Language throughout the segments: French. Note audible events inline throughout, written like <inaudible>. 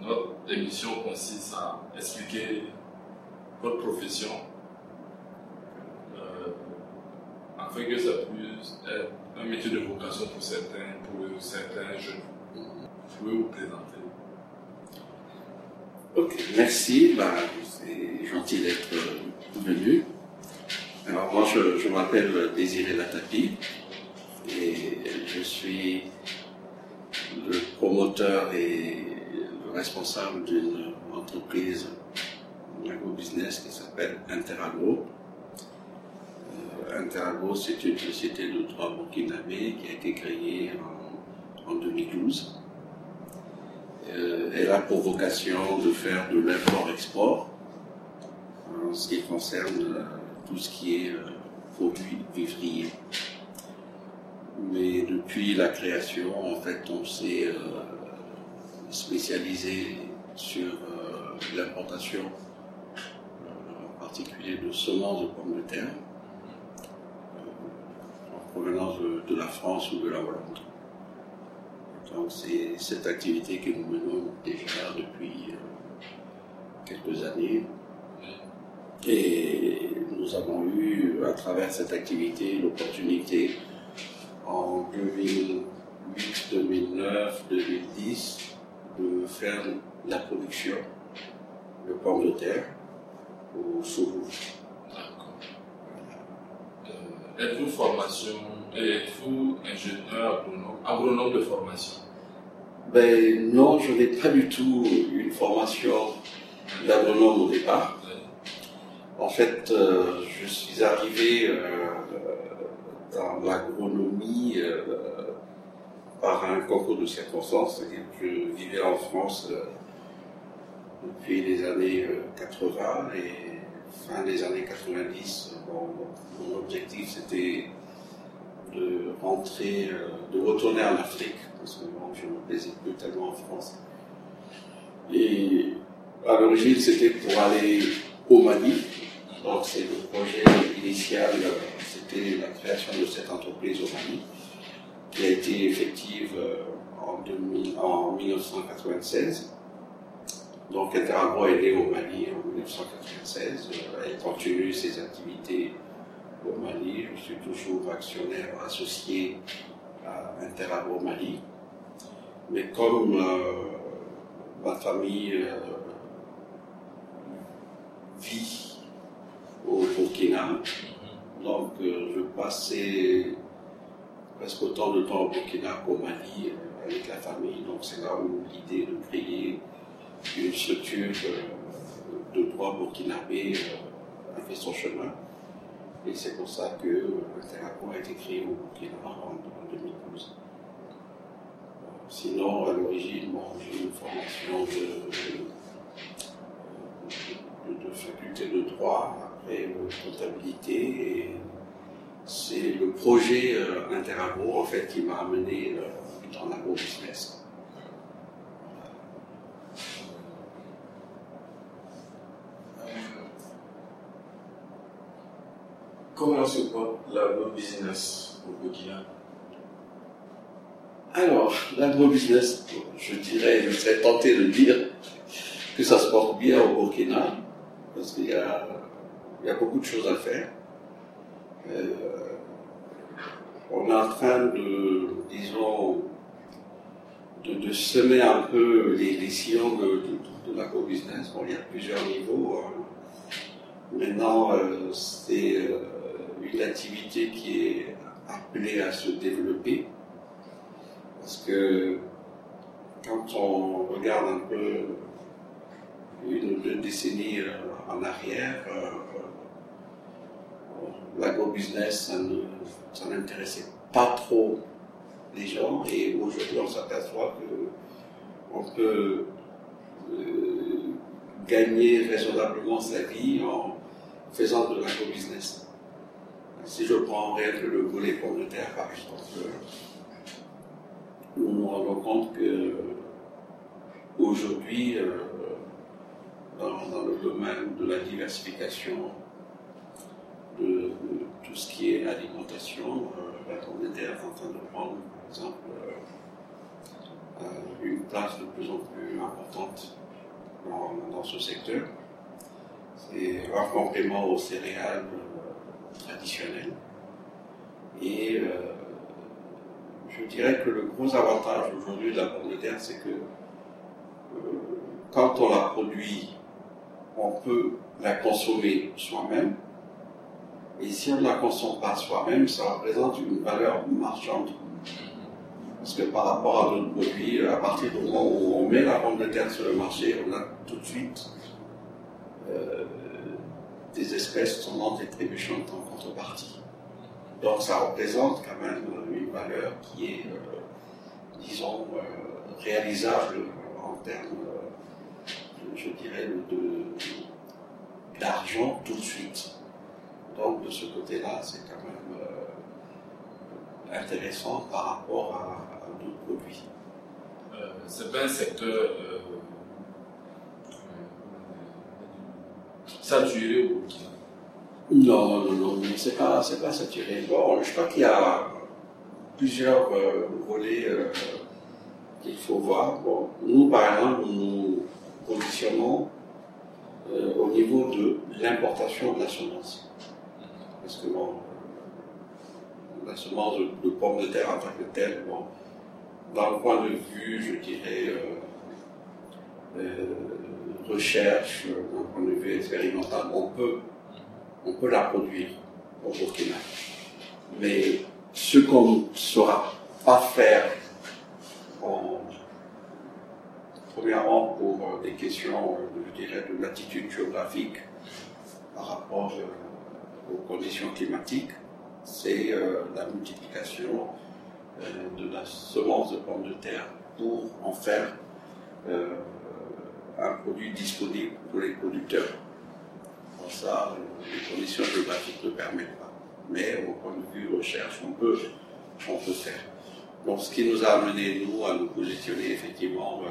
Notre émission consiste à expliquer votre profession euh, afin que ça être un métier de vocation pour certains, pour certains jeunes. Vous pouvez vous présenter. Ok, merci. Bah, c'est gentil d'être euh, venu. Alors moi, je, je m'appelle Désiré Latapi et je suis le promoteur et le responsable d'une entreprise agro-business qui s'appelle Interagro. Interagro, c'est une société de droit burkinabé qui a été créée en, en 2012. Euh, elle a pour vocation de faire de l'import-export en ce qui concerne euh, tout ce qui est euh, produits vivriers. Mais depuis la création, en fait, on s'est euh, spécialisé sur l'importation, en particulier de semences de pommes de de, la France ou de la Hollande. Donc c'est cette activité que nous menons déjà depuis euh, quelques années. Et nous avons eu, à travers cette activité, l'opportunité en 2008, 2009, 2010 de faire la production de pommes de terre au Sourou. D'accord. Euh, êtes-vous formation, êtes-vous ingénieur agronome, agronome de formation Ben non, je n'ai pas du tout une formation d'agronome au départ. En fait, euh, je suis arrivé euh, dans l'agronomie euh, par un concours de circonstances. Je vivais en France depuis les années euh, 80 et fin des années 90. Bon, mon objectif c'était euh, de retourner en Afrique parce que je me plaisais plus tellement en France. Et à l'origine, c'était pour aller au Mali. Donc, c'est le projet initial, euh, c'était la création de cette entreprise au Mali, qui a été effective euh, en, 2000 en 1996. Donc, Interagro est né au Mali en 1996. Euh, Elle continue ses activités au Mali. Je suis toujours actionnaire associé à Interagro Mali. Mais comme euh, ma famille euh, vit au Burkina, donc euh, je passais presque autant de temps au Burkina qu'au Mali avec la famille. Donc c'est là où l'idée de créer une structure de droit burkinabé a fait son chemin. Et c'est pour ça que Interacom a été créé au Burkina en, en 2012. Sinon, à l'origine, j'ai une formation de, faculté de droit, après comptabilité, et c'est le projet euh, en fait qui m'a amené euh, dans l'agro-business. Comment se porte l'agro-business au Burkina? Alors, l'agro-business, je dirais, je serais tenté de dire que ça se porte bien au Burkina, parce qu'il y a, beaucoup de choses à faire. Euh, on est en train de, disons, de, semer un peu les, sillons de, de, de l'agro-business. Bon, il y a plusieurs niveaux. hein. Maintenant, euh, c'est euh, une activité qui est appelée à se développer. Parce que quand on regarde un peu une ou deux décennies euh, en arrière, euh, l'agro-business, ça n'intéressait pas trop les gens. Et aujourd'hui, on s'aperçoit que on peut euh, gagner raisonnablement sa vie en faisant de l'agro-business. Si je prends rien que le volet pommes de terre, par exemple, nous nous rendons compte que aujourd'hui, euh, dans, le domaine de la diversification de, tout ce qui est alimentation, euh, la pomme de terre est en train de prendre, par exemple, euh, une place de plus en plus importante dans, ce secteur. C'est un complément aux céréales traditionnelles. Et je dirais que le gros avantage aujourd'hui de la pomme de terre, c'est que euh, quand on la produit, on peut la consommer soi-même. Et si on ne la consomme pas soi-même, ça représente une valeur marchande. Parce que par rapport à d'autres produits, à partir du moment où on met la pomme de terre sur le marché, on a tout de suite euh, des espèces tombant et trébuchantes en contrepartie. Donc ça représente quand même une valeur qui est, euh, disons, euh, réalisable en termes, euh, je dirais, d'argent tout de suite. Donc de ce côté-là, c'est quand même intéressant par rapport à, d'autres produits. c'est pas un secteur saturé au Burkina non, non, non, c'est pas, c'est pas saturé. Bon, je crois qu'il y a plusieurs euh, volets euh, qu'il faut voir. Bon, nous, par exemple, nous positionnons euh, au niveau de l'importation de la semence. Parce que bon, la semence de, pommes de terre en tant que telle, bon, dans le point de vue, je dirais, recherche, d'un point de vue expérimental, on peut on peut la produire au Burkina. Mais ce qu'on ne saura pas faire, premièrement pour des questions, je dirais, de latitude géographique par rapport euh, aux conditions climatiques, c'est euh, la multiplication euh, de la semence de pommes de terre pour en faire un produit disponible pour les producteurs ça, les conditions géographiques ne permettent pas. Mais au point de vue recherche, on peut, on peut faire. Donc ce qui nous a amené, nous, à nous positionner effectivement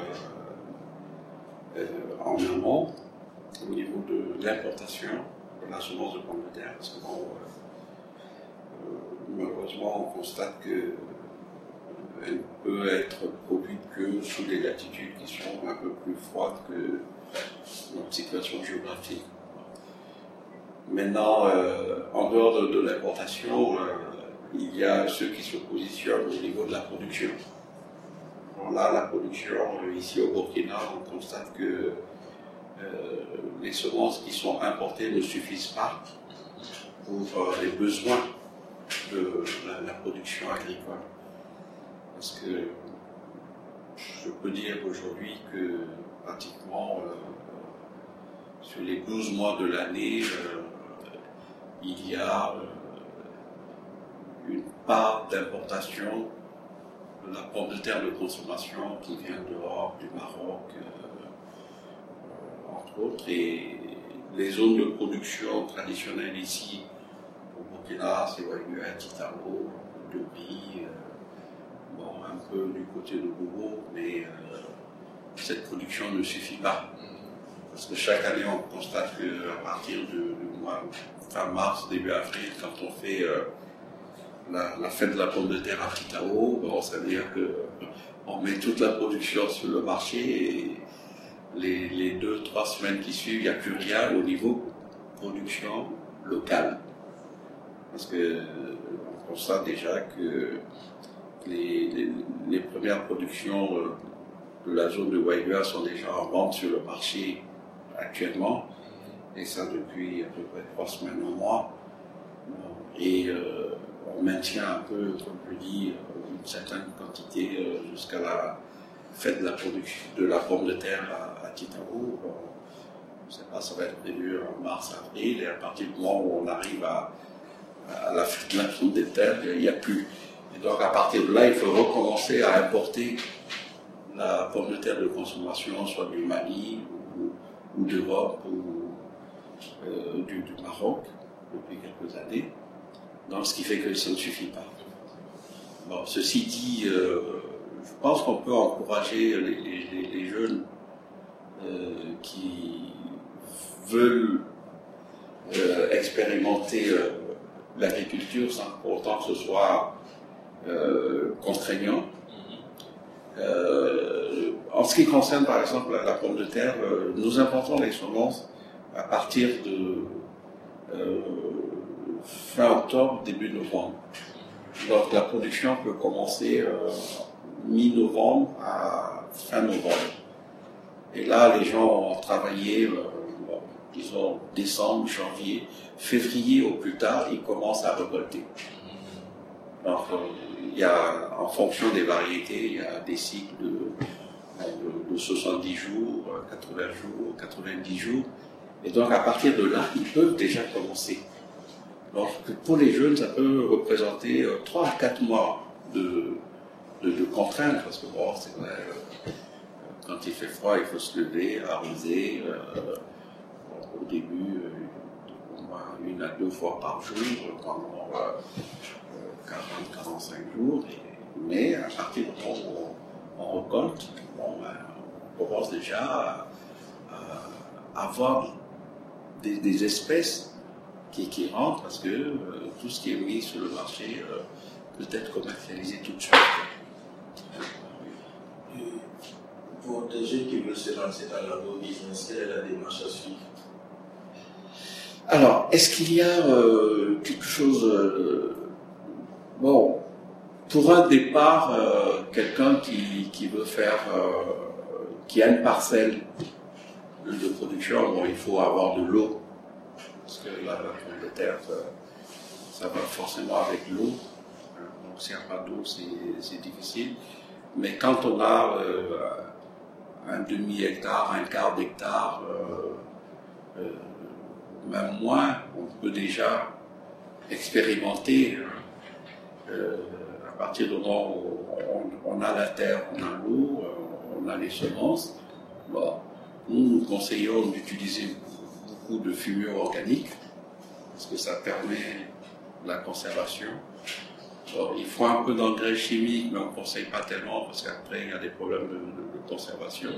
euh, euh, en amont au niveau de l'importation de la semence de pommes de terre. Euh, malheureusement, on constate que elle peut être produite que sous des latitudes qui sont un peu plus froides que notre situation géographique. Maintenant, euh, en dehors de, l'importation, euh, il y a ceux qui se positionnent au niveau de la production. là, la production, euh, ici au Burkina, on constate que les semences qui sont importées ne suffisent pas pour les besoins de la, production agricole. Parce que je peux dire aujourd'hui que pratiquement sur les 12 mois de l'année, il y a euh, une part d'importation de la pomme de terre de consommation qui vient dehors du Maroc, euh, entre autres, et les zones de production traditionnelles ici, au Burkina, c'est Ouaga, Titaro, Dobi, euh, un peu du côté de Bobo, mais cette production ne suffit pas. Parce que chaque année, on constate qu'à partir du mois fin mars, début avril, quand on fait euh, la, fête de la pomme de terre à Kitao, bon, ça veut dire qu'on met toute la production sur le marché et les, deux, trois semaines qui suivent, il n'y a plus rien au niveau production locale. Parce que on constate déjà que les, premières productions euh, de la zone de Waigua sont déjà en vente sur le marché actuellement et ça depuis à peu près trois semaines, un mois. Et euh, on maintient un peu, comme je dis, une certaine quantité euh, jusqu'à la fête de la production de la pomme de terre à, à Titaou. Je ne sais pas, ça va être prévu en mars, avril, et à partir du moment où on arrive à, la fête de la il n'y a plus. Et donc à partir de là, il faut recommencer à importer la pomme de terre de consommation, soit du Mali ou, d'Europe ou euh, du, Maroc depuis quelques années. Donc, ce qui fait que ça ne suffit pas. Ceci dit, euh, je pense qu'on peut encourager les, jeunes euh, qui veulent expérimenter l'agriculture sans pour autant que ce soit contraignant. Euh, en ce qui concerne par exemple la, pomme de terre, euh, nous importons les semences à partir de euh, fin octobre, début novembre. Donc la production peut commencer euh, mi-novembre à fin novembre. Et là, les gens ont travaillé, euh, bon, disons, décembre, janvier, février au plus tard, ils commencent à récolter. Donc, euh, il y a, en fonction des variétés, il y a des cycles de, de, de 70 jours, euh, 80 jours, 90 jours. Et donc, à partir de là, ils peuvent déjà commencer. Donc, pour les jeunes, ça peut représenter euh, 3 à 4 mois de, de, contraintes, parce que bon, c'est vrai, euh, quand il fait froid, il faut se lever, arroser. euh, au début, euh, au moins une à deux fois par jour, pendant euh, 40-45 jours. Mais à partir du moment où on, on récolte, bon, ben, on commence déjà à, à avoir des, des espèces qui, qui rentrent parce que euh, tout ce qui est mis sur le marché euh, peut être commercialisé tout de suite. Et Pour des jeunes qui veulent se lancer dans l'agrobusiness, quelle est la démarche à suivre? Alors, est-ce qu'il y a euh, quelque chose... euh, bon, pour un départ, euh, quelqu'un qui, veut faire... euh, qui a une parcelle de production, bon, il faut avoir de l'eau. Parce que la, terre, ça, ça va forcément avec l'eau. Donc, s'il n'y a pas d'eau, c'est difficile. Mais quand on a euh, un demi-hectare, un quart d'hectare, euh, euh, même moins, on peut déjà expérimenter. Partir du moment où on, a la terre, on a l'eau, euh, on a les semences. Nous, conseillons d'utiliser beaucoup de fumure organique parce que ça permet la conservation. Il faut un peu d'engrais chimiques, mais on ne conseille pas tellement parce qu'après il y a des problèmes de, conservation.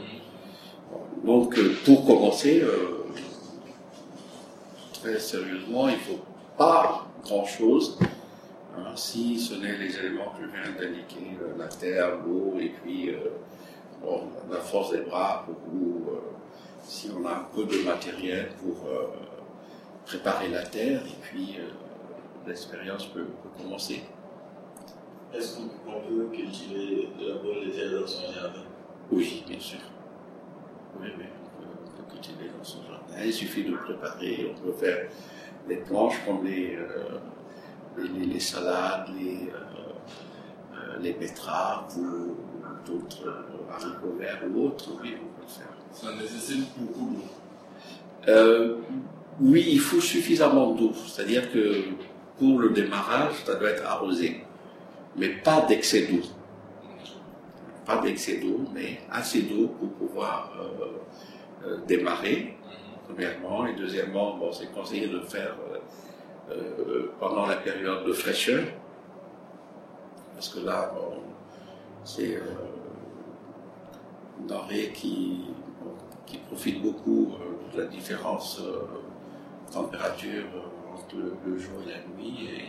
Donc, euh, pour commencer, euh, très sérieusement, il ne faut pas grand-chose, hein, si ce n'est les éléments que je viens d'indiquer, euh, la terre, l'eau, et puis euh, bon, la force des bras, ou euh, si on a un peu de matériel pour euh, préparer la terre, et puis l'expérience peut, peut commencer. Est-ce qu'on peut cultiver de la pomme de terre dans son jardin? Oui, bien sûr. Oui, oui, on peut, cultiver dans son jardin. Il suffit de préparer, on peut faire des planches comme les, les, salades, les, euh, euh, les betteraves ou d'autres euh, haricots verts ou autres. Oui, on peut le faire. Ça nécessite beaucoup d'eau. Euh, oui, il faut suffisamment d'eau. C'est-à-dire que pour le démarrage, ça doit être arrosé. Mais pas d'excès d'eau. Pas d'excès d'eau, mais assez d'eau pour pouvoir euh, démarrer, premièrement. Et deuxièmement, bon, c'est conseillé de faire euh, pendant la période de fraîcheur. Parce que là, c'est euh, une denrée qui, qui profite beaucoup euh, de la différence de température entre le, jour et la nuit. Et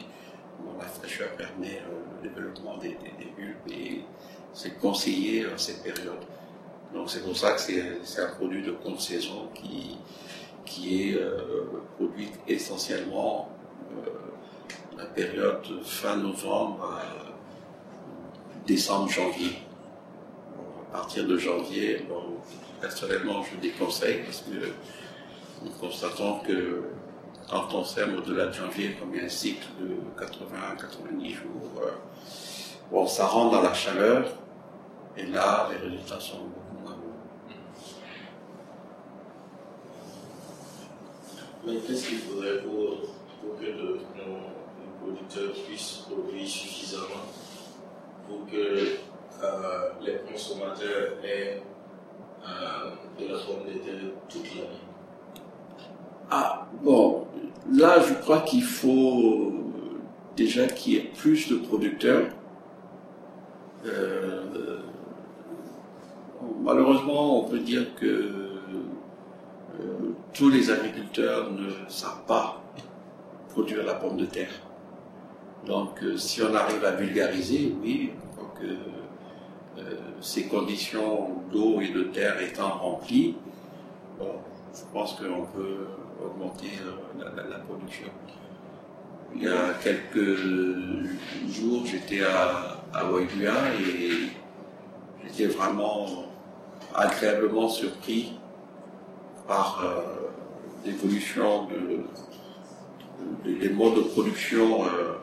la fraîcheur permet le développement des, des, bulbes et c'est conseillé en cette période. Donc c'est pour ça que c'est un produit de compte saison qui, qui est produit essentiellement la période fin novembre à décembre, janvier. À partir de janvier, bon, personnellement, je déconseille parce que nous constatons que quand on sème au-delà de janvier, comme il y a un cycle de 80-90 jours, euh, bon, ça rentre dans la chaleur et là, les résultats sont beaucoup moins bons. Mais qu'est-ce qu'il faudrait pour, pour que nos, producteurs puissent produire suffisamment pour que euh, les consommateurs aient euh, de la pomme de toute l'année Ah, bon, là, je crois qu'il faut déjà qu'il y ait plus de producteurs. Euh, malheureusement, on peut dire que tous les agriculteurs ne savent pas produire la pomme de terre. Donc, euh, si on arrive à vulgariser, oui, donc, ces conditions d'eau et de terre étant remplies, je pense qu'on peut augmenter la production. Il y a quelques jours, j'étais à, à et j'étais vraiment agréablement surpris par euh, l'évolution des modes de production euh,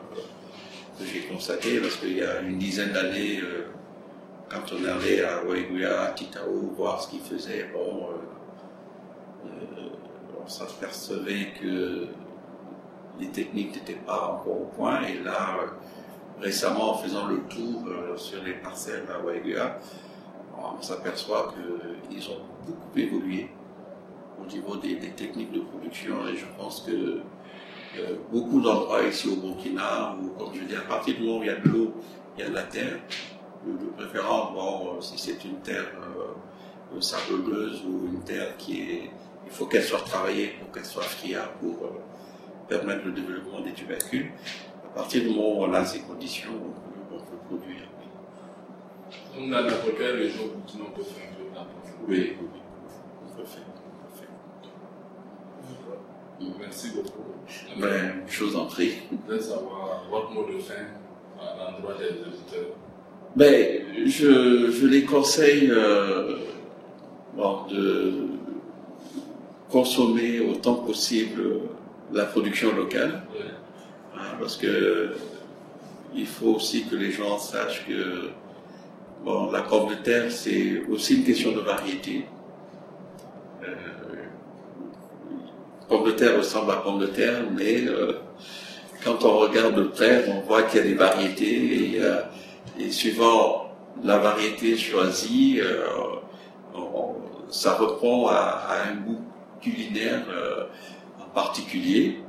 que j'ai constaté parce qu'il y a une dizaine d'années, euh, quand on allait à Waiguya, à Titao, voir ce qu'ils faisaient, bon, on s'apercevait que les techniques n'étaient pas encore au point. Et là, euh, récemment, en faisant le tour euh, sur les parcelles à Waigua, on s'aperçoit qu'ils ont beaucoup évolué au niveau des, techniques de production. Et je pense que euh, beaucoup d'endroits ici au Burkina, où, comme je dis, à partir du moment où il y a de l'eau, il y a de la terre, de préférence, bon, si c'est une terre sableuse ou une terre qui est. Il faut qu'elle soit travaillée pour qu'elle soit friable pour permettre le développement des tubercules. À partir du moment où on a ces conditions, on peut, produire. Donc dans n'importe quelle région on peut faire un peu Oui, oui, on peut faire. Merci beaucoup. Ben, je vous en prie. Je savoir votre mot de fin à l'endroit des auditeurs. Ben, je, je les conseille euh, de consommer autant que possible la production locale. Hein, parce que il faut aussi que les gens sachent que bon, la pomme de terre, c'est aussi une question de variété. Euh, pomme de terre ressemble à pomme de terre, mais euh, quand on regarde de près, on voit qu'il y a des variétés et, suivant la variété choisie, euh, ça reprend à, un goût culinaire particulier.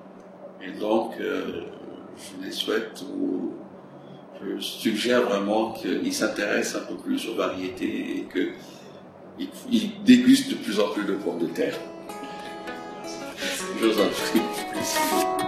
Et donc, euh, je les souhaite ou je suggère vraiment qu'ils s'intéressent un peu plus aux variétés et qu'ils dégustent de plus en plus de pommes de terre. Je vous <laughs>